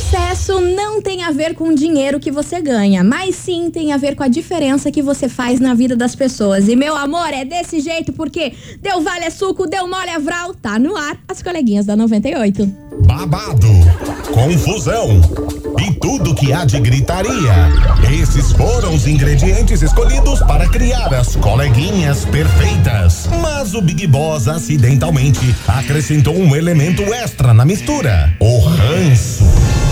sus Sucesso não tem a ver com o dinheiro que você ganha, mas sim tem a ver com a diferença que você faz na vida das pessoas. E meu amor, é desse jeito porque deu vale é suco, deu mole é vral, tá no ar as coleguinhas da 98. Babado, confusão e tudo que há de gritaria. Esses foram os ingredientes escolhidos para criar as coleguinhas perfeitas. Mas o Big Boss acidentalmente acrescentou um elemento extra na mistura: o ranço.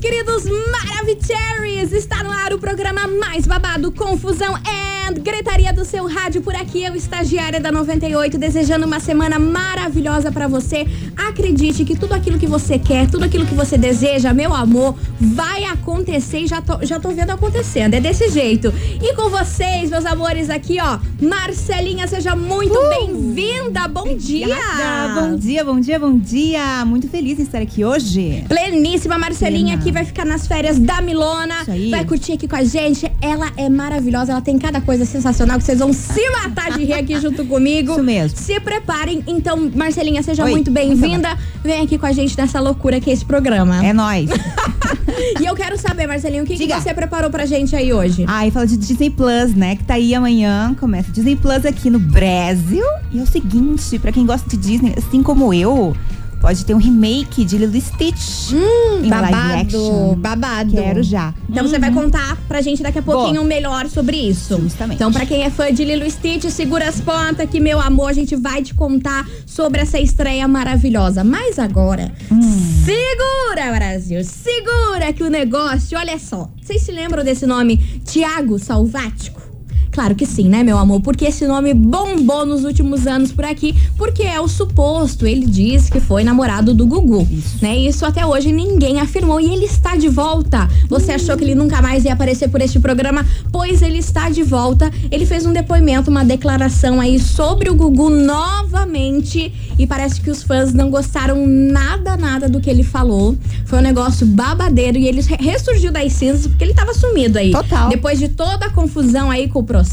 queridos Maravicheries! Está no ar o programa mais babado, confusão and gritaria do seu rádio. Por aqui, eu, estagiária da 98, desejando uma semana maravilhosa para você. Acredite que tudo aquilo que você quer, tudo aquilo que você deseja, meu amor, vai acontecer e já tô, já tô vendo acontecendo. É desse jeito. E com vocês, meus amores, aqui, ó, Marcelinha, seja muito Uh! bem-vinda. Bom dia! Obrigada. Bom dia, bom dia, bom dia. Muito feliz em estar aqui hoje. Pleníssima Marcelinha Plena. Vai ficar nas férias da Milona. Isso aí. Vai curtir aqui com a gente. Ela é maravilhosa, ela tem cada coisa sensacional que vocês vão se matar de rir aqui junto comigo. Isso mesmo. Se preparem. Então, Marcelinha, seja Oi. muito bem-vinda. Vem aqui com a gente nessa loucura que é esse programa. É nóis. E eu quero saber, Marcelinha, o que, que você preparou pra gente aí hoje? Ah, e fala de Disney Plus, né? Que tá aí amanhã. Começa Disney Plus aqui no Brasil. E é o seguinte, pra quem gosta de Disney, assim como eu, pode ter um remake de Lilo Stitch. Hum, em live babado, action. babado. Quero já. Então você vai contar pra gente daqui a pouquinho Vou. melhor sobre isso. Justamente. Então, pra quem é fã de Lilo Stitch, segura as pontas que, meu amor, a gente vai te contar sobre essa estreia maravilhosa. Mas agora, segura, Brasil, segura que o negócio, olha só. Vocês se lembram desse nome, Tiago Salvático? Claro que sim, né, meu amor? Porque esse nome bombou nos últimos anos por aqui, porque é o suposto. Ele diz que foi namorado do Gugu, né? Isso até hoje ninguém afirmou e ele está de volta. Você achou que ele nunca mais ia aparecer por este programa? Pois ele está de volta. Ele fez um depoimento, uma declaração aí sobre o Gugu novamente e parece que os fãs não gostaram nada, nada do que ele falou. Foi um negócio babadeiro e ele re- ressurgiu das cinzas porque ele tava sumido aí. Total. Depois de toda a confusão aí com o processo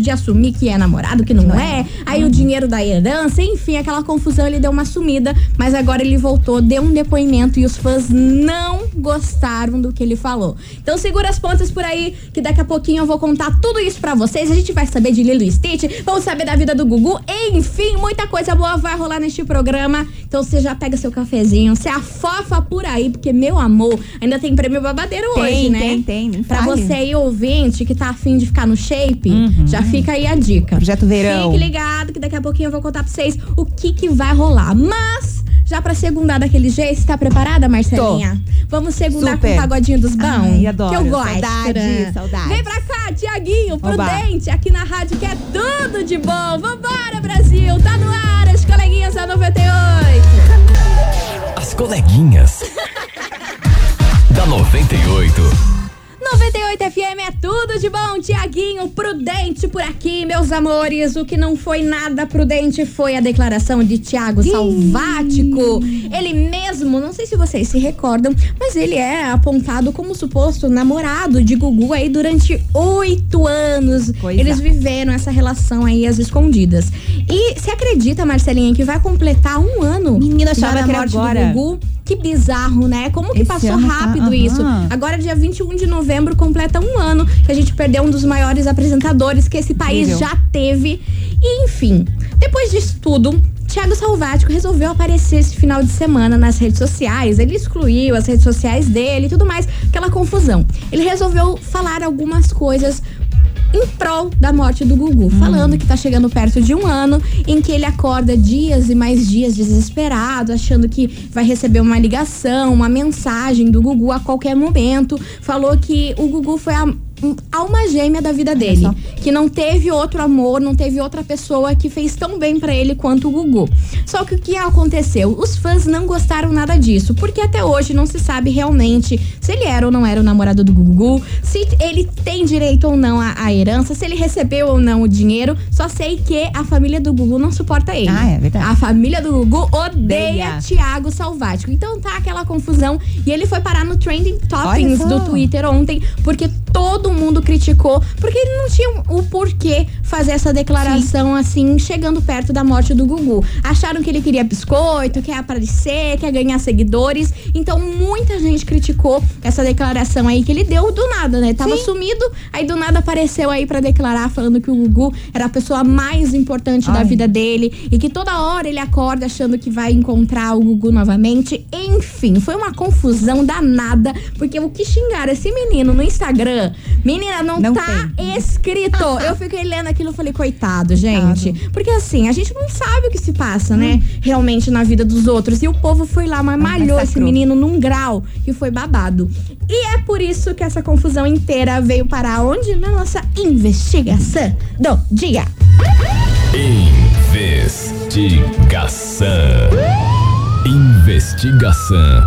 de assumir que é namorado, que não, não é, é. aí o dinheiro da herança, enfim, aquela confusão, ele deu uma sumida, mas agora ele voltou, deu um depoimento e os fãs não gostaram do que ele falou. Então segura as pontas por aí, que daqui a pouquinho eu vou contar tudo isso pra vocês. A gente vai saber de Lilo e Stitch, vamos saber da vida do Gugu, enfim, muita coisa boa vai rolar neste programa. Então você já pega seu cafezinho, você afofa por aí, porque meu amor, ainda tem prêmio babadeiro Tem, hoje, né? tem, tem, nem Pra você aí, ouvinte, que tá afim de ficar no shape, já fica aí a dica. Projeto Verão. Fique ligado que daqui a pouquinho eu vou contar pra vocês o que que vai rolar. Mas, já pra segundar daquele jeito, você tá preparada, Marcelinha? Vamos segundar com Super. o pagodinho dos bons? Ai, adoro. Que eu gosto. Saudade, saudade. Vem pra cá, Tiaguinho, Oba. prudente, aqui na rádio que é tudo de bom. Vambora, Brasil! Tá no ar, as coleguinhas da 98. As coleguinhas. da 98. 98 FM é tudo de bom, Tiaguinho, prudente por aqui, meus amores. O que não foi nada prudente foi a declaração de Tiago Salvático. Ele mesmo, não sei se vocês se recordam, mas ele é apontado como suposto namorado de Gugu aí durante oito anos. Pois Eles viveram essa relação aí às escondidas. E se acredita, Marcelinha, que vai completar um ano Menina, achava que era morte agora. Gugu? Que bizarro, né? Como que Esse passou tá- rápido aham. isso? Agora, dia 21 de novembro, completa um ano que a gente perdeu um dos maiores apresentadores que esse país já teve. E, enfim, depois disso tudo. Thiago Salvático resolveu aparecer esse final de semana nas redes sociais. Ele excluiu as redes sociais dele e tudo mais, aquela confusão. Ele resolveu falar algumas coisas em prol da morte do Gugu, falando que tá chegando perto de um ano em que ele acorda dias e mais dias desesperado, achando que vai receber uma ligação, uma mensagem do Gugu a qualquer momento. Falou que o Gugu foi a hum, alma gêmea da vida dele. Que não teve outro amor, não teve outra pessoa que fez tão bem para ele quanto o Gugu. Só que o que aconteceu? Os fãs não gostaram nada disso, porque até hoje não se sabe realmente se ele era ou não era o namorado do Gugu, se ele tem direito ou não à, herança, se ele recebeu ou não o dinheiro. Só sei que a família do Gugu não suporta ele. Ah, é verdade. A família do Gugu odeia. Tiago Salvático. Então tá aquela confusão e ele foi parar no trending toppings do Twitter ontem, porque todo mundo criticou, porque ele não tinha o porquê fazer essa declaração assim, chegando perto da morte do Gugu. Acharam que ele queria biscoito, quer aparecer, quer ganhar seguidores. Então muita gente criticou essa declaração aí que ele deu do nada, né? Tava Sim. sumido, aí do nada apareceu aí pra declarar falando que o Gugu era a pessoa mais importante da Ai. vida dele e que toda hora ele acorda achando que vai encontrar o Gugu novamente. Enfim, foi uma confusão danada, porque o que xingaram esse menino no Instagram, menina, não, Não tá tem. escrito. Eu fiquei lendo aquilo e falei, coitado, gente. Porque assim, a gente não sabe o que se passa, né? Realmente na vida dos outros. E o povo foi lá, mas malhou esse massacrou. menino num grau que foi babado. E é por isso que essa confusão inteira veio parar onde? Na nossa investigação do dia. Investigação. Investigação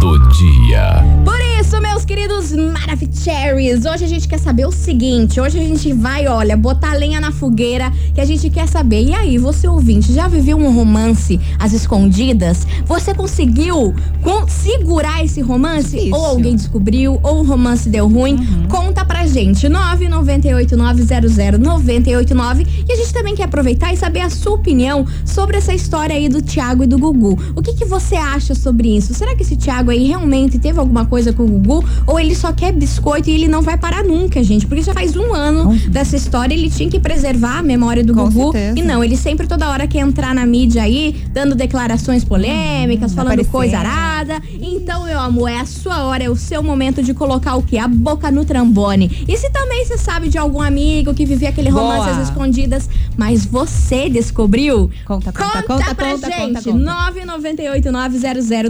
do dia. Por isso, meus queridos Maravicheries, hoje a gente quer saber o seguinte: hoje a gente vai, olha, botar lenha na fogueira que a gente quer saber. E aí, você ouvinte, já viveu um romance às escondidas? Você conseguiu con- segurar esse romance? Difícil. Ou alguém descobriu, ou o romance deu ruim? Conta pra gente, 998900989. E a gente também quer aproveitar e saber a sua opinião sobre essa história aí do Thiago e do Gugu. O que, que você acha sobre isso? Será que esse Thiago aí realmente teve alguma coisa com o Ou ele só quer biscoito e ele não vai parar nunca, gente? Porque já faz um ano dessa história, ele tinha que preservar a memória do Com Gugu. certeza. E não, ele sempre toda hora quer entrar na mídia aí, dando declarações polêmicas, falando aparecendo. coisa arada. Então, meu amor, é a sua hora, é o seu momento de colocar o quê? A boca no trambone. E se também você sabe de algum amigo que vivia aquele Boa. romance às escondidas, mas você descobriu? Conta, conta, Conta conta, pra conta, gente. conta, conta.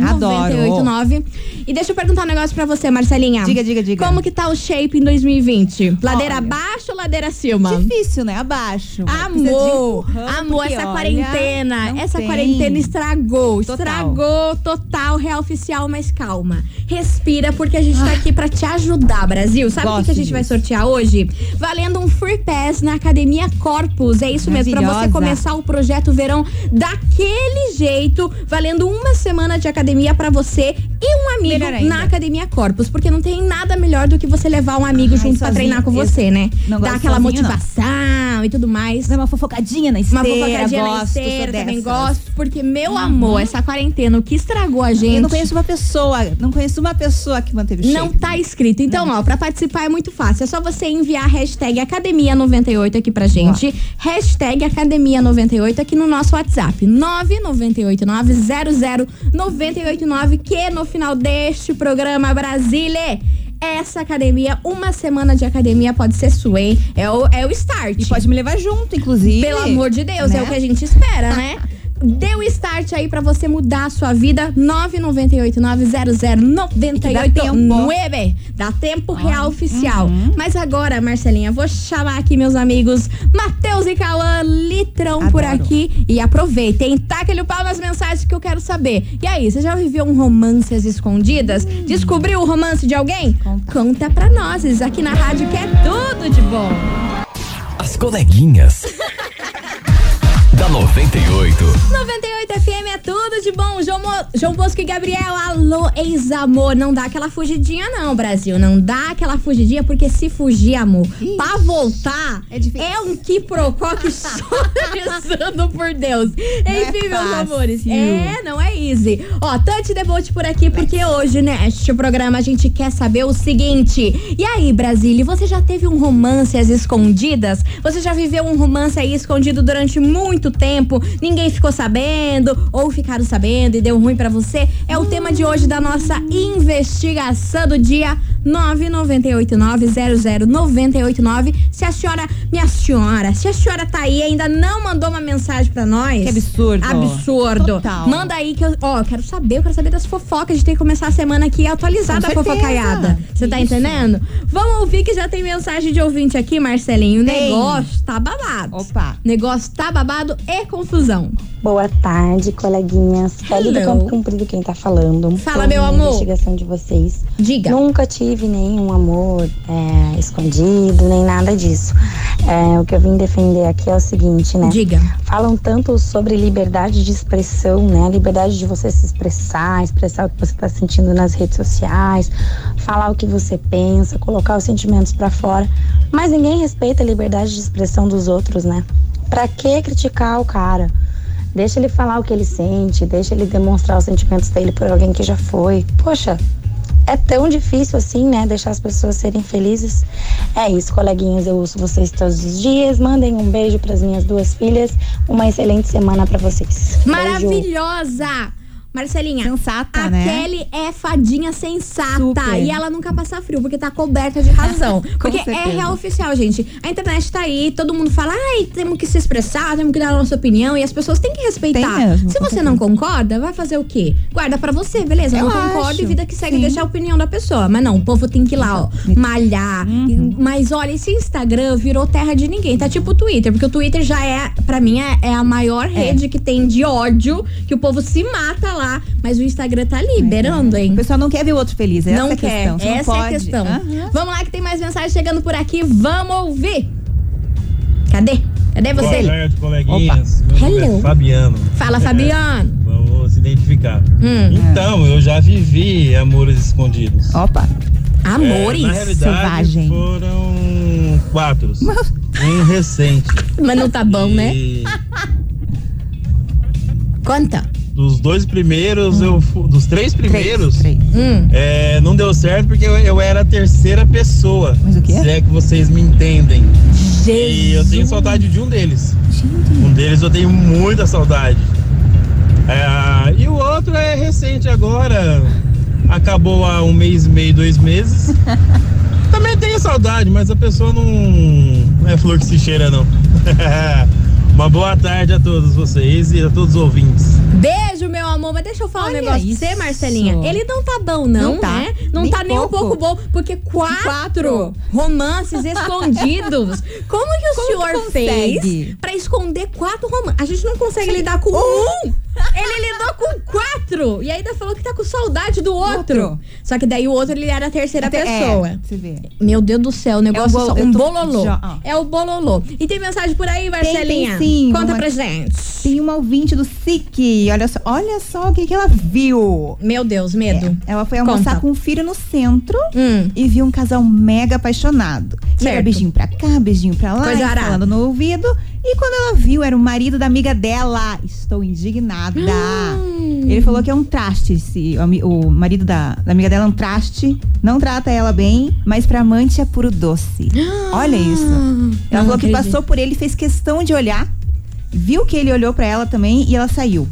998900989. E deixa eu perguntar um negócio pra você, Marcelinha. Diga, diga, diga. Como que tá o shape em 2020? Ladeira Olha. abaixo ou ladeira acima? Difícil, né? Abaixo. Amor, amor, essa olha, quarentena, essa tem. quarentena estragou, Total. estragou total, real oficial, mas calma. Respira, porque a gente tá aqui pra te ajudar, Brasil. Sabe o que, que a gente vai disso. sortear hoje? Valendo um free pass na Academia Corpus. É isso mesmo, pra você começar o projeto verão daquele jeito, valendo uma semana de academia pra você e um amigo na Academia Corpus, porque não tem nada melhor do que você levar um amigo Ai, junto pra sozinho, treinar com você, né? não gosto aquela sozinho, não. motivação e tudo mais. Dá uma fofocadinha na Uma esteira. fofocadinha na gosto, esteira, sou também gosto. Porque, meu amor, essa quarentena, o que estragou a gente. Eu não conheço uma pessoa, não conheço uma pessoa que manteve o Não shape. tá escrito. Então, ó, pra participar é muito fácil. É só você enviar a hashtag Academia98 aqui pra gente. Hashtag Academia98 aqui no nosso WhatsApp. 998900989, que no final deste programa Brasília. Essa academia, uma semana de academia pode ser sua, hein? É o, é o start. E pode me levar junto, inclusive. Pelo amor de Deus, é Né? o que a gente espera, né? Dê o start aí pra você mudar a sua vida. 998-900-9889. dá tempo. Dá tempo real oficial. Mas agora, Marcelinha, vou chamar aqui meus amigos Matheus e Cauã, litrão por Adoro. aqui. E aproveitem, taca-lhe o pau nas mensagens que eu quero saber. E aí, você já viveu um romance às escondidas? Descobriu o romance de alguém? Conta. Conta pra nós, aqui na rádio que é tudo de bom. As coleguinhas. Da 98. 98 FM é tudo de bom. João, Mo- João Bosco e Gabriel, alô, ex-amor. Não dá aquela fugidinha, não, Brasil. Não dá aquela fugidinha, porque se fugir, amor, Ixi. pra voltar, É é um quiprocó que só rezando por Deus. é Enfim, meus fácil. amores. É, não é easy. Ó, Tante Debote por aqui, porque hoje, neste programa, a gente quer saber o seguinte. E aí, Brasília, você já teve um romance às escondidas? Você já viveu um romance aí escondido durante muito tempo? Ninguém ficou sabendo? Ou ficaram sabendo e deu ruim pra você? É o tema de hoje da nossa investigação do dia 998900989. Se a senhora, minha senhora, se a senhora tá aí e ainda não mandou uma mensagem pra nós. Que absurdo. Absurdo. Total. Manda aí que eu, ó, eu quero saber, eu quero saber das fofocas. A gente tem que começar a semana aqui atualizada a fofocaiada. Você tá Isso. entendendo? Vamos ouvir que já tem mensagem de ouvinte aqui, Marcelinho. O negócio tá babado. Opa. Negócio tá babado e confusão. Boa tarde, coleguinhas. Kelly do Hello. Campo Comprido quem tá falando. Fala, meu amor. investigação de vocês. Diga. Nunca tive nenhum amor é, escondido, nem nada disso. É, o que eu vim defender aqui é o seguinte, né? Diga. Falam tanto sobre liberdade de expressão, né? A liberdade de você se expressar, expressar o que você está sentindo nas redes sociais, falar o que você pensa, colocar os sentimentos para fora. Mas ninguém respeita a liberdade de expressão dos outros, né? Pra que criticar o cara? Deixa ele falar o que ele sente, deixa ele demonstrar os sentimentos dele por alguém que já foi. Poxa, é tão difícil assim, né? Deixar as pessoas serem felizes. É isso, coleguinhas. Eu ouço vocês todos os dias. Mandem um beijo para as minhas duas filhas. Uma excelente semana para vocês. Beijo. Marcelinha, Sensata, a né? Kelly é fadinha sensata Super. e ela nunca passa frio porque tá coberta de razão. porque é certeza. real oficial, gente. A internet tá aí, todo mundo fala, ai, temos que se expressar, temos que dar a nossa opinião e as pessoas têm que respeitar. Mesmo, se você não concorda, vai fazer o quê? Guarda pra você, beleza? Eu não concordo e vida que segue sim. deixar a opinião da pessoa. Mas não, o povo tem que ir lá, ó, malhar. Uhum. Mas olha, esse Instagram virou terra de ninguém. Tá tipo o Twitter, porque o Twitter já é, pra mim, é, é a maior rede que tem de ódio, que o povo se mata lá. Mas o Instagram tá liberando, hein? O pessoal não quer ver o outro feliz. Essa não é a quer. questão. Você não Essa é a questão. Aham. Vamos lá que tem mais mensagem chegando por aqui. Vamos ouvir. Cadê? Cadê Boa você? tarde, coleguinhas. Meu nome Hello. é Fabiano. Fala, Fabiano. Vamos se identificar. Hum. Então, eu já vivi amores escondidos. Opa. Amores. É, na realidade, selvagem. foram quatro. Um recente. Mas não tá bom, né? E Conta. Dos dois primeiros, eu fu- dos três primeiros, Três, três. Hum. é, não deu certo porque eu, eu era a terceira pessoa. Mas o quê? Se é que vocês me entendem. E eu tenho Jesus. saudade de um deles. Um deles eu tenho muita saudade. É, e o outro é recente agora. Acabou há um mês e meio, dois meses. Também tenho saudade, mas a pessoa não, não é flor que se cheira, não. Uma boa tarde a todos vocês e a todos os ouvintes. Beijo, meu amor. Mas deixa eu falar um Olha negócio pra você, isso. Marcelinha. Ele não tá bom, não, Não tá. né? Não Nem tá nem um pouco. pouco bom. Porque quatro, Quatro. romances escondidos. Como que o Como senhor fez pra esconder quatro romances? A gente não consegue lidar com um. Ele lidou com quatro. E ainda falou que tá com saudade do outro. Outro. Só que daí o outro, ele era a terceira Até- pessoa. É, você vê. Meu Deus do céu, o negócio É um é bolo- um bololô. já. É o bololô. E tem mensagem por aí, Marcelinha? tem sim, Conta vamos pra gente. Tem uma ouvinte do SIC. Olha só, olha só o que, que ela viu. Meu Deus, medo. É, ela foi almoçar Conta. com o filho no centro Hum. e viu um casal mega apaixonado. E era Certo. beijinho pra cá, beijinho pra lá, Coisa falando no ouvido. E quando ela viu, era o marido da amiga dela. Estou indignada. Hum. Ele falou que é um traste. Esse, o, o marido da, da amiga dela é um traste. Não trata ela bem, mas pra amante é puro doce. Olha isso. Ela Não falou que acredito. passou por ele, fez questão de olhar. Viu que ele olhou pra ela também e ela saiu.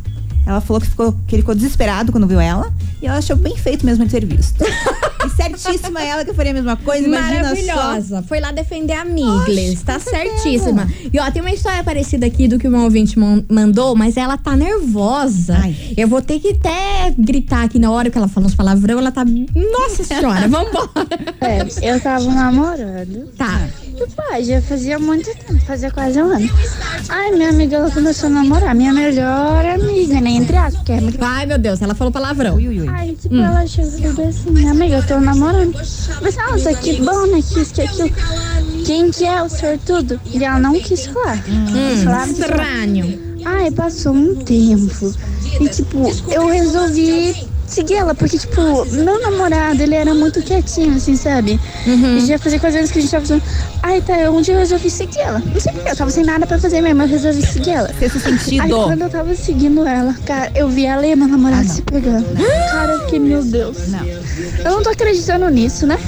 Ela falou que, ficou, que ele ficou desesperado quando viu ela. E ela achou bem feito mesmo ele ter visto. e certíssima ela que faria a mesma coisa. Imagina só. Maravilhosa. Foi lá defender a Miglis. Tá com certeza. certíssima. E ó, tem uma história parecida aqui do que uma ouvinte man- mandou, mas ela tá nervosa. Ai. Eu vou ter que até gritar aqui na hora que ela fala uns palavrão. Ela tá. Nossa senhora, vambora. É, eu tava namorando. Tá. Pai, já fazia muito tempo, fazia quase um ano. Ai, minha amiga, ela começou a namorar. Minha melhor amiga, né? Entre aspas, porque é muito... Ai, meu Deus, ela falou palavrão. Ui, ui, ui. Ai, tipo, ela chegou e assim, minha amiga, eu tô namorando. Mas, nossa, que bom, né? Que isso, que aquilo. Quem que é o sortudo? E ela não quis falar. Quis falar. Estranho. Ai, passou um tempo. E, tipo, eu resolvi seguir ela, porque, tipo, meu namorado, ele era muito quietinho, assim, sabe? E já fazia quase anos que a gente tava fazendo. Ai, tá, eu- um dia eu resolvi seguir ela. Não sei porquê, eu tava sem nada pra fazer mesmo, eu resolvi seguir ela. Aí sentido. quando eu tava seguindo ela, cara, eu vi ela e meu namorado se pegando. Cara, eu fiquei, meu Deus. Não. Eu não tô acreditando nisso, né?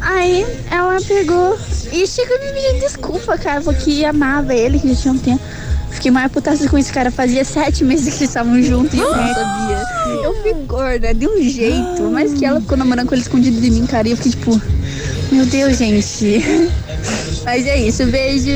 Aí ela pegou e chegou me pedindo desculpa, cara, porque amava ele, que já tinha um tempo. Fiquei fiquei mais putaça com esse cara. Fazia sete meses que eles estavam juntos e eu não sabia. Eu fiquei gorda, de um jeito. Mas que ela ficou namorando com ele escondido de mim, cara. E eu fiquei tipo, meu Deus, gente. Mas é isso, beijo.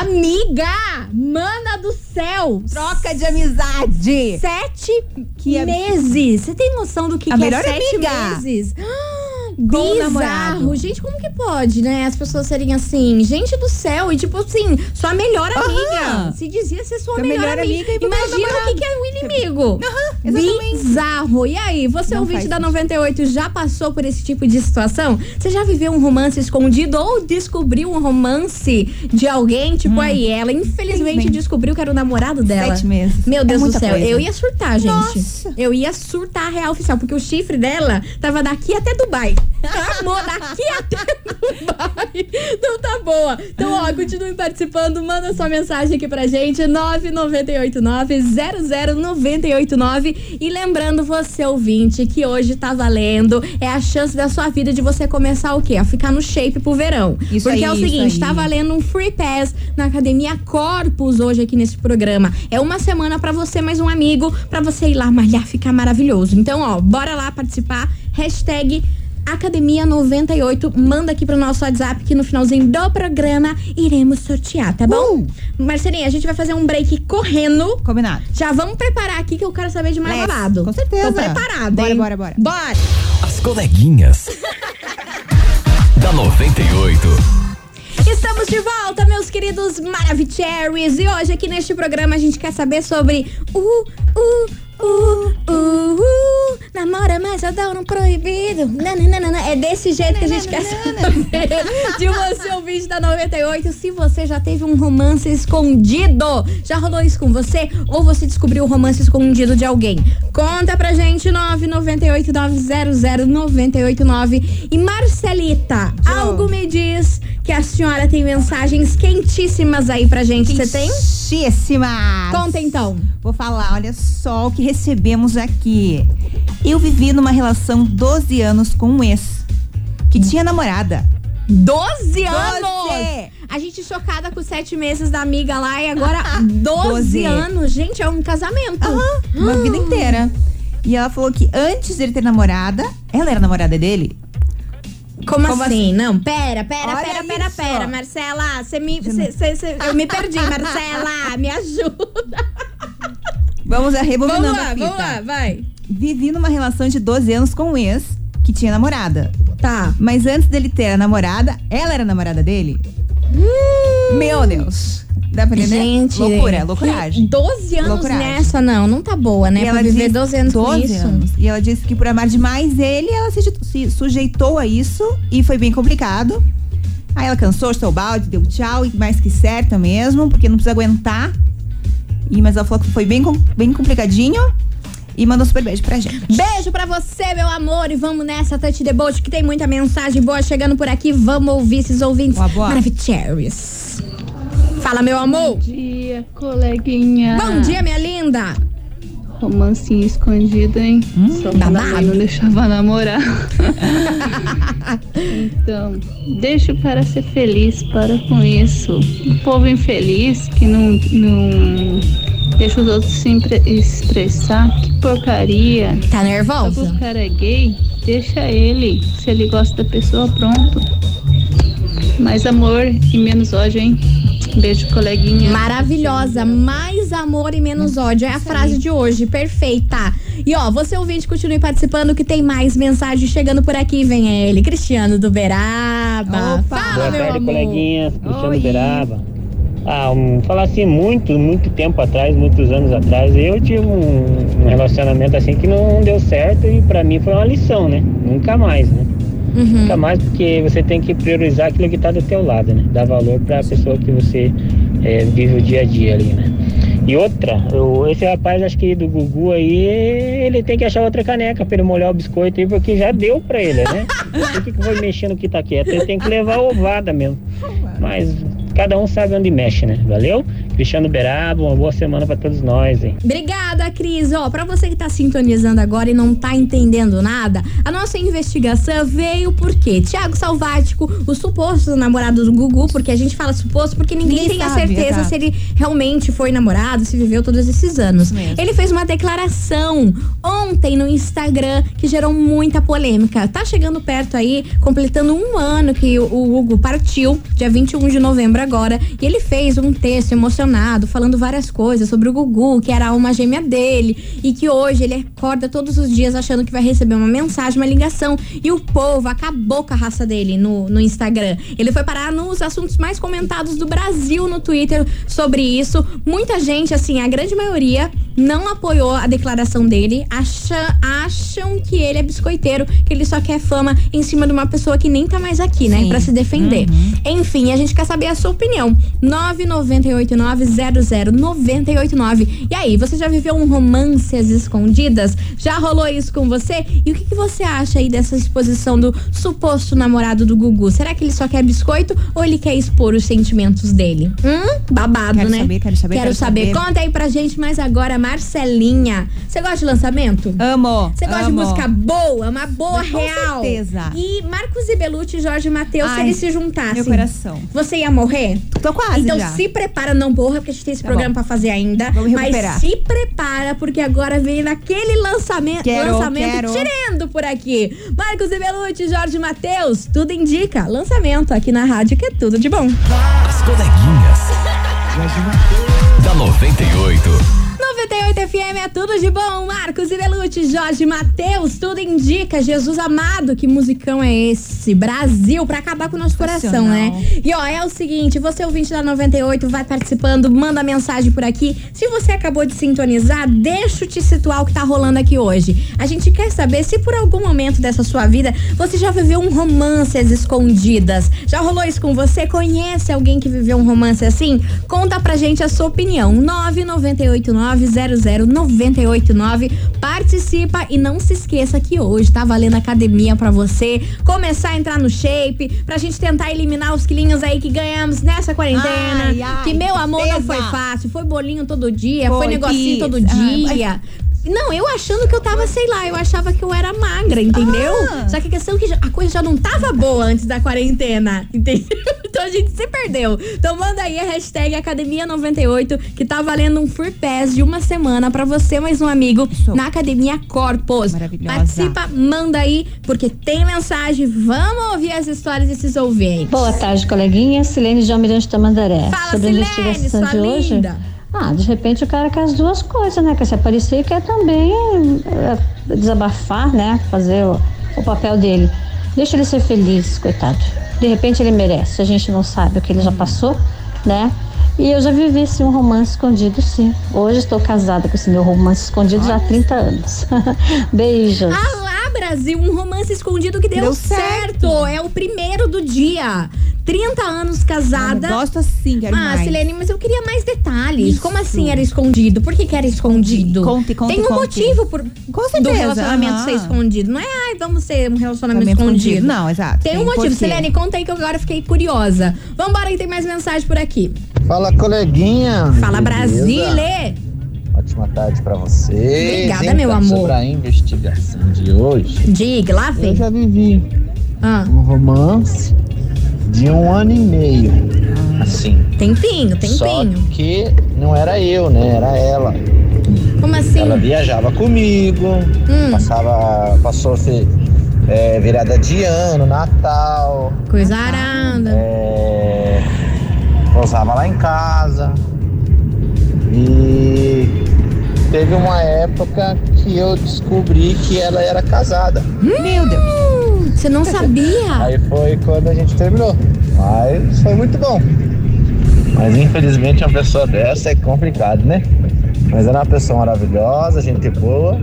Amiga! Mana do céu! Troca de amizade. Sete Que ab- meses! Você tem noção do que, A que é melhor sete amiga. meses? Ah, Com Bizarro! Gente, como que pode, né? As pessoas serem assim, gente do céu, e tipo assim, sua melhor Aham. amiga. Se dizia ser sua melhor, melhor amiga. amiga meu Imagina o que, que é o inimigo. exatamente. Bizarro. E aí, você Não ouvinte da isso. 98 já passou por esse tipo de situação? Você já viveu um romance escondido ou descobriu um romance de alguém? Tipo aí, ela infelizmente Infelizmente. descobriu que era o namorado dela. Sete meses. Meu É Deus do muita céu, coisa. eu ia surtar, gente. Nossa. Eu ia surtar a real oficial, porque o chifre dela tava daqui até Dubai. Amor, daqui até. Então tá boa. Então, ó, continue participando, manda sua mensagem aqui pra gente, 9989-00989. E lembrando você, ouvinte, que hoje tá valendo, é a chance da sua vida de você começar o quê? A ficar no shape pro verão. Isso porque aí, é o seguinte, tá valendo um free pass na Academia Corpus hoje aqui nesse programa. É uma semana pra você mais um amigo, pra você ir lá malhar, ficar maravilhoso. Então, ó, bora lá participar. Hashtag Academia 98, manda aqui pro nosso WhatsApp que no finalzinho do programa iremos sortear, tá bom? Uh! Marcelinha, a gente vai fazer um break correndo. Combinado. Já vamos preparar aqui que eu quero saber de mais Let's. babado. Com certeza. Tô preparada, Bora, hein? bora, bora. Bora! As coleguinhas. da 98. Estamos de volta, meus queridos Maravicheries. E hoje aqui neste programa a gente quer saber sobre o, o, o, o, o, namora, mas adora um proibido. Nananana. É desse jeito que a gente quer saber de você, ouvinte da 98, se você já teve um romance escondido. Já rolou isso com você? Ou você descobriu o romance escondido de alguém? Conta pra gente, 998 900 989. E Marcelita, algo me diz que a senhora tem mensagens quentíssimas aí pra gente. Você tem? Quentíssimas. Conta então. Vou falar, olha só o que recebemos aqui. Eu vivi numa relação 12 anos com um ex que tinha namorada. 12 anos! 12. A gente chocada com sete meses da amiga lá e agora 12, 12. anos. Gente, é um casamento. Uma vida inteira. E ela falou que antes dele ter namorada, ela era namorada dele. Como, Como assim? Não, pera, pera, Olha pera, pera, isso. pera, Marcela. Você me. cê- cê- cê- eu me perdi, Marcela. Me ajuda. Vamos a rebobinando Vamos a lá, fita. vamos lá, vai. Vivi numa relação de 12 anos com um ex que tinha namorada. Tá. Mas antes dele ter a namorada, ela era namorada dele. Meu Deus. Dá pra entender? Gente. Loucura, loucuragem. 12 anos Loucuragem. nessa, não. Não tá boa, né? E Pra viver 12 anos com 12 isso. anos. E ela disse que por amar demais ele, ela se, se sujeitou a isso e foi bem complicado. Aí ela cansou, o balde, deu tchau, e mais que certa mesmo, porque não precisa aguentar. E, mas ela falou que foi bem, com- bem complicadinho e mandou um super beijo pra gente. Beijo pra você, meu amor. E vamos nessa, Touch the Boat, que tem muita mensagem boa chegando por aqui. Vamos ouvir esses ouvintes Boa, boa. maravilhosos. Fala, meu amor. Bom dia, coleguinha. Bom dia, minha linda. Romancinho escondido, hein? Só babado. mãe não deixava namorar. então, deixa o cara ser feliz, para com isso. O povo infeliz que não, não deixa os outros se expressar, que porcaria. Tá Só que nervosa? o cara é gay, deixa ele. Se ele gosta da pessoa, pronto. Mais amor e menos ódio, hein? Beijo, coleguinha. Maravilhosa. Mais amor e menos ódio. É a frase de hoje. Perfeita. E ó, você ouvinte, continue participando que tem mais mensagem chegando por aqui. Vem ele, Cristiano do Beraba. Opa. Fala, Boa meu tarde, amor. coleguinhas. Cristiano Oi. Beraba. Ah, um, falar assim, muito, muito tempo atrás, muitos anos atrás, eu tive um, um relacionamento assim que não deu certo e pra mim foi uma lição, né? Nunca mais, né? Uhum. Nunca mais porque você tem que priorizar aquilo que tá do teu lado, né? Dar valor pra pessoa que você é, vive o dia a dia ali, né? E outra, eu- esse rapaz, acho que do Gugu aí, ele tem que achar outra caneca pra ele molhar o biscoito aí, porque já deu pra ele, né? Por que, que vai mexer no que tá quieto? Ele tem que levar a ovada mesmo. Mas cada um sabe onde mexe, né? Valeu? Cristiano Beraba, uma boa semana para todos nós, hein? Obrigada, Cris. Ó, pra você que tá sintonizando agora e não tá entendendo nada, a nossa investigação veio porque Tiago Salvático, o suposto namorado do Gugu, porque a gente fala suposto porque ninguém, Ninguém tem a sabe, certeza exato. se ele realmente foi namorado, se viveu todos esses anos. Ele fez uma declaração ontem no Instagram que gerou muita polêmica. Tá chegando perto aí, completando um ano que o Hugo partiu, dia 21 de novembro agora, e ele fez um texto emocionado, falando várias coisas sobre o Gugu, que era a alma gêmea dele, e que hoje ele acorda todos os dias achando que vai receber uma mensagem, uma ligação, e o povo acabou com a raça dele no, no Instagram. Ele foi parar nos assuntos mais comentados do Brasil no Twitter sobre isso. Muita gente, assim, a grande maioria não apoiou a declaração dele, acha, acham que ele é biscoiteiro, que ele só quer fama em cima de uma pessoa que nem tá mais aqui, né? Sim. Pra se defender. Enfim, a gente quer saber a sua opinião. 998900989. E aí, você já viveu um romance às escondidas? Já rolou isso com você? E o que, que você acha aí dessa exposição do suposto namorado do Gugu? Será que ele só quer biscoito ou ele quer expor os sentimentos dele? Hum? Babado, Quero né? saber, quero saber, Quero quero saber. saber. Conta aí pra gente mais agora, Marcelinha. Você gosta de lançamento? Amo. Você gosta de amo. música boa, uma boa Mas com real. certeza. E Marcos e Belucci e Jorge Matheus, se eles se juntassem. meu coração. Você ia morrer? Tô quase Então já. se prepara, não porque a gente tem esse Tá programa bom. pra fazer ainda. Vamos mas recuperar. se prepara, porque agora vem naquele lançamento, Quero, lançamento quero. tirando por aqui. Marcos e Belucci, Jorge Matheus, tudo indica. Lançamento aqui na rádio, que é tudo de bom. As coleguinhas. da 98. 98 FM é tudo de bom. Marcos e Belucci, Jorge Matheus, tudo indica. Jesus amado, que musicão é esse? Brasil, pra acabar com o nosso coração, né? E ó, é o seguinte, você ouvinte da 98, vai participando, manda mensagem por aqui. Se você acabou de sintonizar, deixa eu te situar o que tá rolando aqui hoje. A gente quer saber se por algum momento dessa sua vida você já viveu um romance às escondidas. Já rolou isso com você? Conhece alguém que viveu um romance assim? Conta pra gente a sua opinião. 998900989. Participa e não se esqueça que hoje tá valendo academia pra você começar a entrar no shape, pra gente tentar eliminar os quilinhos aí que ganhamos nessa quarentena. Ai, ai, que meu amor não foi fácil, foi bolinho todo dia, foi, Foi, negocinho todo pizza. dia. Não, eu achando que eu tava, sei lá, eu achava que eu era magra, entendeu? Ah. Só que a questão é que a coisa já não tava boa antes da quarentena, entendeu? Então a gente se perdeu. Então manda aí a hashtag Academia98, que tá valendo um Free Pass de uma semana pra você mais um amigo Isso. na Academia Corpus. Maravilhosa. Participa, manda aí, porque tem mensagem. Vamos ouvir as histórias desses ouvintes. Boa tarde, coleguinha. Silene de Almirante Tamandaré. Fala, Sobre a Silene, investigação sua de hoje. Ah, de repente o cara quer as duas coisas, né? Quer se aparecer e quer também é, desabafar, né? Fazer o, o papel dele. Deixa ele ser feliz, coitado. De repente ele merece. A gente não sabe o que ele já passou, né? E eu já vivi sim um romance escondido, sim. Hoje estou casada com esse meu romance escondido já há 30 anos. Beijos. Alá, Brasil, um romance escondido que deu, Deu certo. certo. É o primeiro do dia. 30 anos casada. Eu gosto assim, quero Ah, mais. Silene, mas eu queria mais detalhes. Isso. Como assim era escondido? Por que, que era escondido? Conte, conte, Tem um conte. motivo por, Com do certeza, relacionamento aham. ser escondido. Não é, ai, vamos ser um relacionamento escondido. escondido. Não, exato. Tem um Tem motivo. porquê. Silene, conta aí que eu agora fiquei curiosa. Vambora que tem mais mensagem por aqui. Fala, coleguinha. Fala, Beleza? Brasile! Ótima tarde pra vocês. Obrigada, meu Então, amor. Sobre a investigação de hoje, Diga, lá eu vem. já vivi Ah, um romance de um ano e meio. Assim. tempinho, Só tempinho. que não era eu, né? Era ela. Como assim? Ela viajava comigo, Hum. passava, passou fe- é, virada de ano, Natal. Coisa arada. É, pousava lá em casa. E teve uma época que eu descobri que ela era casada. Meu Deus. Você não sabia? Aí foi quando a gente terminou. Mas foi muito bom. Mas infelizmente uma pessoa dessa é complicado, né? Mas era uma pessoa maravilhosa, gente boa.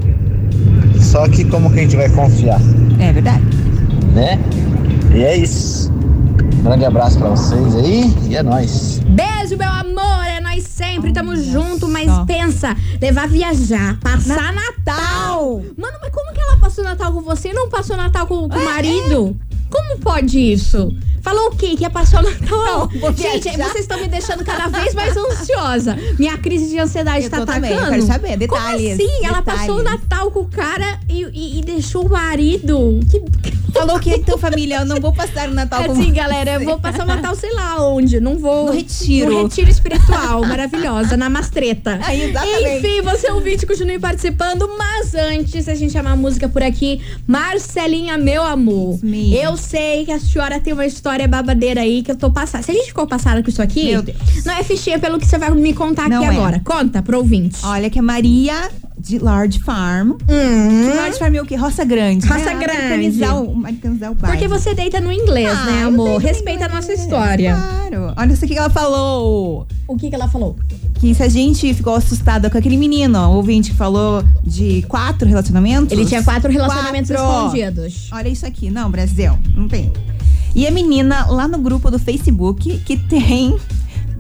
Só que como que a gente vai confiar, É verdade. né? E é isso. Grande abraço pra vocês aí e é nóis. Beijo, meu amor. É nós sempre, tamo Olha junto. Mas só. pensa, levar viajar, passar Natal. Mano, mas como que ela passou Natal com você e não passou Natal com, com o marido? Como pode isso? Falou o quê? Que ia passar o Natal? Gente, vocês estão me deixando cada vez mais ansiosa. Minha crise de ansiedade Eu tá tô também, atacando. quero saber, detalhes, Como assim? Ela detalhes. passou o Natal com o cara e, e- e deixou o marido. Que... Falou que então, família, eu não vou passar o Natal com Assim, galera, eu vou passar o Natal sei lá onde. Não vou. No retiro. No retiro espiritual, maravilhosa, na mastreta. Aí, exatamente. Enfim, você ouvinte, continue participando. Mas antes, a gente chamar a música por aqui, Marcelinha, meu amor. Me. Eu sei que a senhora tem uma história babadeira aí que eu tô passada. Se a gente ficou passada com isso aqui, Meu Deus. não é fichinha pelo que você vai me contar Não aqui é. agora. Conta pro ouvinte. Olha que a Maria de Large Farm. Hum. Large Farm é o quê? Roça Grande. Roça né? grande. Americanizar o, americanizar o bairro. Porque você deita no inglês, Ah, né, amor? Respeita a nossa história. Claro. Olha isso aqui que ela falou. O que, que ela falou? Que se a gente ficou assustada com aquele menino, ó, o ouvinte que falou de quatro relacionamentos. Ele tinha quatro relacionamentos Quatro. escondidos. Olha isso aqui. Não, Brasil, não tem. E a menina lá no grupo do Facebook que tem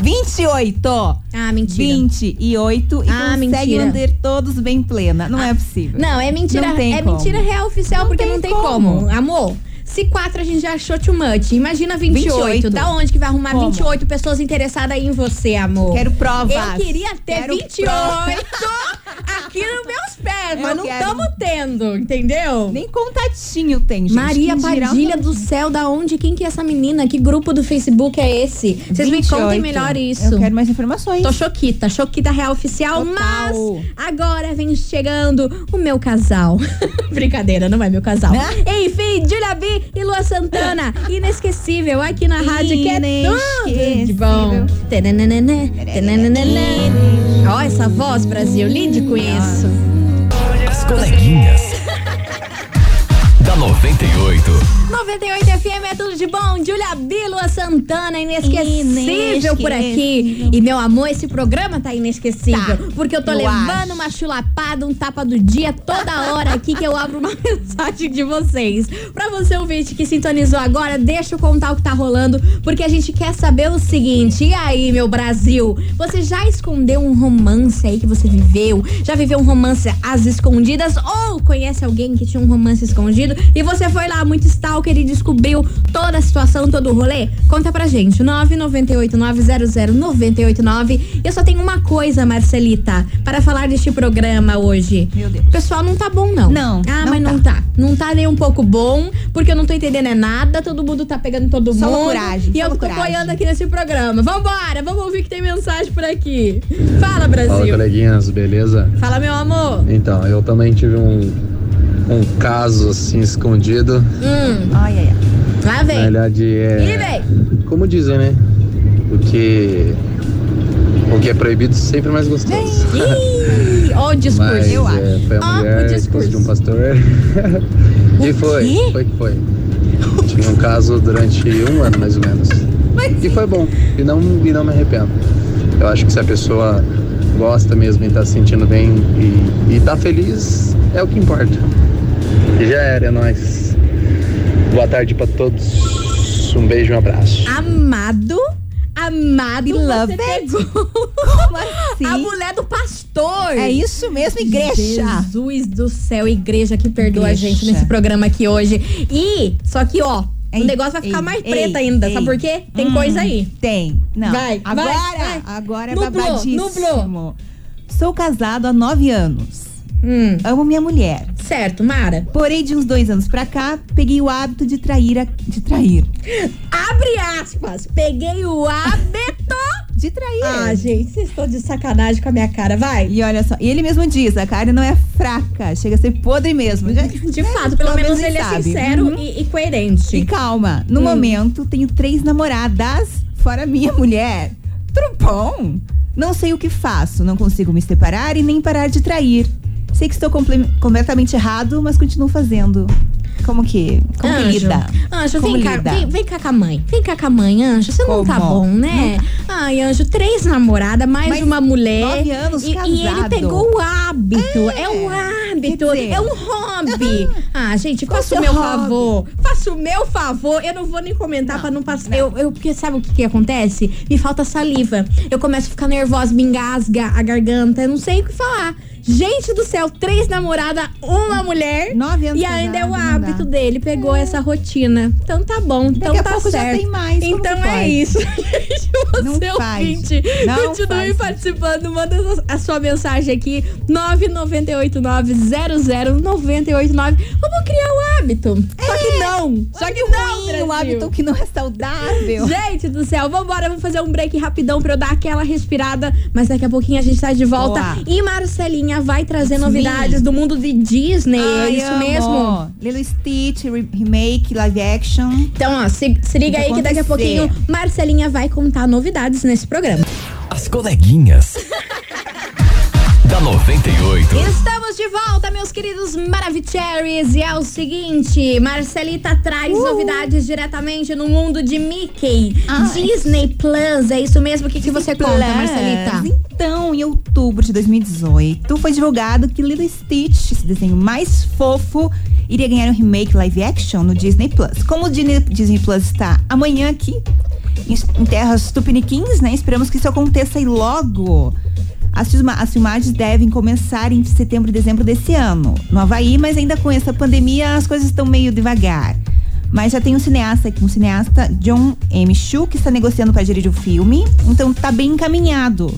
28. Ah, mentira. 28 e Ah, consegue mentira. manter todos bem plena. Não é possível. Não, é mentira. Não tem é como. mentira real oficial, Não porque tem não tem como. como. Amor, se quatro a gente já achou too much. Imagina 28. 28. Da onde que vai arrumar Como? 28 pessoas interessadas em você, amor? Quero provas. Eu queria ter Quero 28 provas. aqui nos meus pés, Eu mas não estamos tendo, entendeu? Nem contatinho tem, gente. Maria Quem dirá Padilha um- do céu, da onde? Quem que é essa menina? Que grupo do Facebook é esse? Vocês me 28. contem melhor isso. Eu quero mais informações. Tô choquita, choquita real oficial, Total. mas agora vem chegando o meu casal. Brincadeira, não é meu casal. Né? Enfim, Julia B e Lua Santana, inesquecível aqui na rádio que é tudo de bom. Ó, essa voz, Brasil, lide com isso. As coleguinhas. Da 98. 98 FM é tudo de bom. Julia B, Lua Santana, inesquecível por aqui. Inesquecível. E meu amor, esse programa tá inesquecível. Tá, porque eu tô eu levando acho. uma chulapada, um tapa do dia toda hora aqui que eu abro uma mensagem de vocês. Pra você ouvinte que sintonizou agora, deixa eu contar o que tá rolando, porque a gente quer saber o seguinte. E aí, meu Brasil? Você já escondeu um romance aí que você viveu? Já viveu um romance às escondidas? Ou conhece alguém que tinha um romance escondido e você foi lá muito stalker e descobriu toda a situação, todo o rolê? Conta pra gente. 998900989. Eu só tenho uma coisa, Marcelita, para falar deste programa hoje. Meu Deus. O pessoal não tá bom, não. Não, Ah, não mas não tá. Não tá nem um pouco bom, porque eu não tô entendendo é nada. Todo mundo tá pegando todo Só mundo. loucuragem, E eu tô loucuragem. apoiando aqui nesse programa. Vambora, vamos ouvir que tem mensagem por aqui. Fala, Fala, Brasil. coleguinhas, beleza? Fala, meu amor. Então, eu também tive um, um caso assim escondido. Hum, Ai, ai, ai. lá Na vem. verdade, é. Como dizem, né? O que. O que é proibido sempre é mais gostoso. Ih, ó o discurso. Mas eu é, acho. foi a o mulher, discurso. esposa de um pastor. e foi, quê? foi que foi. Tive um caso durante um ano, mais ou menos. E foi bom. E não, e não me arrependo. Eu acho que se a pessoa gosta mesmo e tá se sentindo bem e, e tá feliz, é o que importa. E já era, é nóis. Boa tarde pra todos. Um beijo e um abraço. Amado, amado, você pegou Como assim? a mulher do pastor. É isso mesmo, igreja. Jesus do céu, igreja que perdoa a Igreja. gente nesse programa aqui hoje. E, só que, ó, Ei, o negócio vai ficar ei, mais ei, preto ainda. ei. Sabe por quê? Tem Hum, coisa aí. Tem. Não. Vai, agora, vai, vai. agora é Nublou, babadíssimo. nublou. Sou casado há nove anos. Hum, Amo minha mulher. certo, Mara. Porém, de uns dois anos pra cá, peguei o hábito de trair. A, de trair. Abre aspas. Peguei o hábito. De trair. ah, gente, vocês estão de sacanagem com a minha cara. Vai. E olha só, e ele mesmo diz, a carne não é fraca, chega a ser podre mesmo. Já- De né, fato, pelo menos ele é sabe. sincero Uhum. e, e coerente. E calma, no Hum. momento tenho três namoradas, fora minha mulher. Tudo bom? Não sei o que faço, não consigo me separar e nem parar de trair. Sei que estou comple- completamente errado, mas continuo fazendo. Como que? Como que Anjo, lida? Anjo, Como vem cá, lida? vem, vem cá com a mãe. Vem cá com a mãe, Anjo. Você não tá Como? bom, né? Ai, Anjo, três namoradas, mais Mas uma mulher. nove anos e, e ele casado. pegou o hábito. É, um hábito. dizer- É um hobby. ah, gente, Qual faça o meu hobby? favor. Faça o meu favor. Eu não vou nem comentar pra não passar. Eu, eu, porque sabe o que, que acontece? Me falta saliva. Eu começo a ficar nervosa, me engasga a garganta. Eu não sei o que falar. Gente do céu, três namoradas, uma mulher. Nove anos E ainda é o não hábito dele, pegou essa rotina. Então tá bom, então Daqui a tá pouco já certo. tem mais, como então é isso. Gente, Não você faz. ouvinte, Não continue faz. participando, manda a sua mensagem aqui, 998900989. Vamos criar o hábito. Só que não, só que não, ruim, um hábito que não é saudável. Gente do céu, vambora, vamos fazer um break rapidão pra eu dar aquela respirada. Mas daqui a pouquinho a gente tá de volta. Boa. E Marcelinha vai trazer It's novidades me. do mundo de Disney. Ai, é isso amo. mesmo? Lilo Stitch, re- remake, live action. Então, ó, se, se liga Tem aí que que daqui a pouquinho Marcelinha vai contar novidades nesse programa. As coleguinhas. da 98. Estamos de volta, meus queridos Maravicheries. E é o seguinte, Marcelita traz Uh! novidades diretamente no mundo de Mickey. Ai. Disney Plus, é isso mesmo? O que, que você conta, Plus. Marcelita? Então, em outubro de 2018, foi divulgado que Lilo Stitch, esse desenho mais fofo, iria ganhar um remake live action no Disney Plus. Como o Disney, Plus está amanhã aqui, em, em terras tupiniquins, né? Esperamos que isso aconteça aí logo. As, as filmagens devem começar em setembro e dezembro desse ano, no Havaí, mas ainda com essa pandemia as coisas estão meio devagar. Mas já tem um cineasta aqui, um cineasta, John M. Chu, que está negociando para dirigir o filme. Então tá bem encaminhado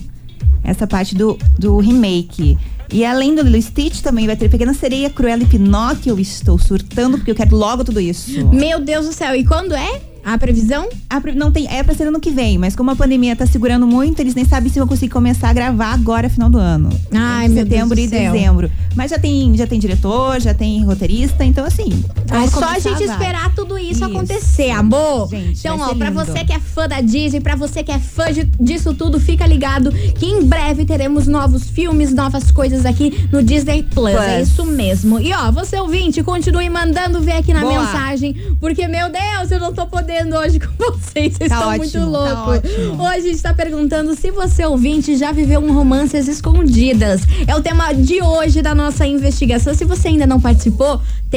essa parte do, do remake. E além do Lilo Stitch, também vai ter Pequena Sereia, Cruella e Pinóquio. Estou surtando porque eu quero logo tudo isso. Meu Deus do céu, e quando é a previsão? A pre- não tem, é pra ser ano que vem, mas como a pandemia tá segurando muito, eles nem sabem se vão conseguir começar a gravar agora, final do ano. Ai, meu Deus setembro do e dezembro. Mas já tem, já tem diretor, já tem roteirista, então assim. É só a gente vai. esperar tudo isso, Isso. acontecer, amor. Gente, então, ó, pra você que é fã da Disney, pra você que é fã de- disso tudo, fica ligado que em breve teremos novos filmes, novas coisas aqui no Disney Plus. Plus. É isso mesmo. E ó, você ouvinte, continue mandando ver aqui na Boa. mensagem, porque, meu Deus, eu não tô podendo hoje com vocês. Vocês Tá estão ótimo, muito tá loucos. ótimo. Hoje a gente tá perguntando se você, ouvinte, já viveu um romances escondidas. É o tema de hoje da nossa investigação. Se você ainda não participou, tem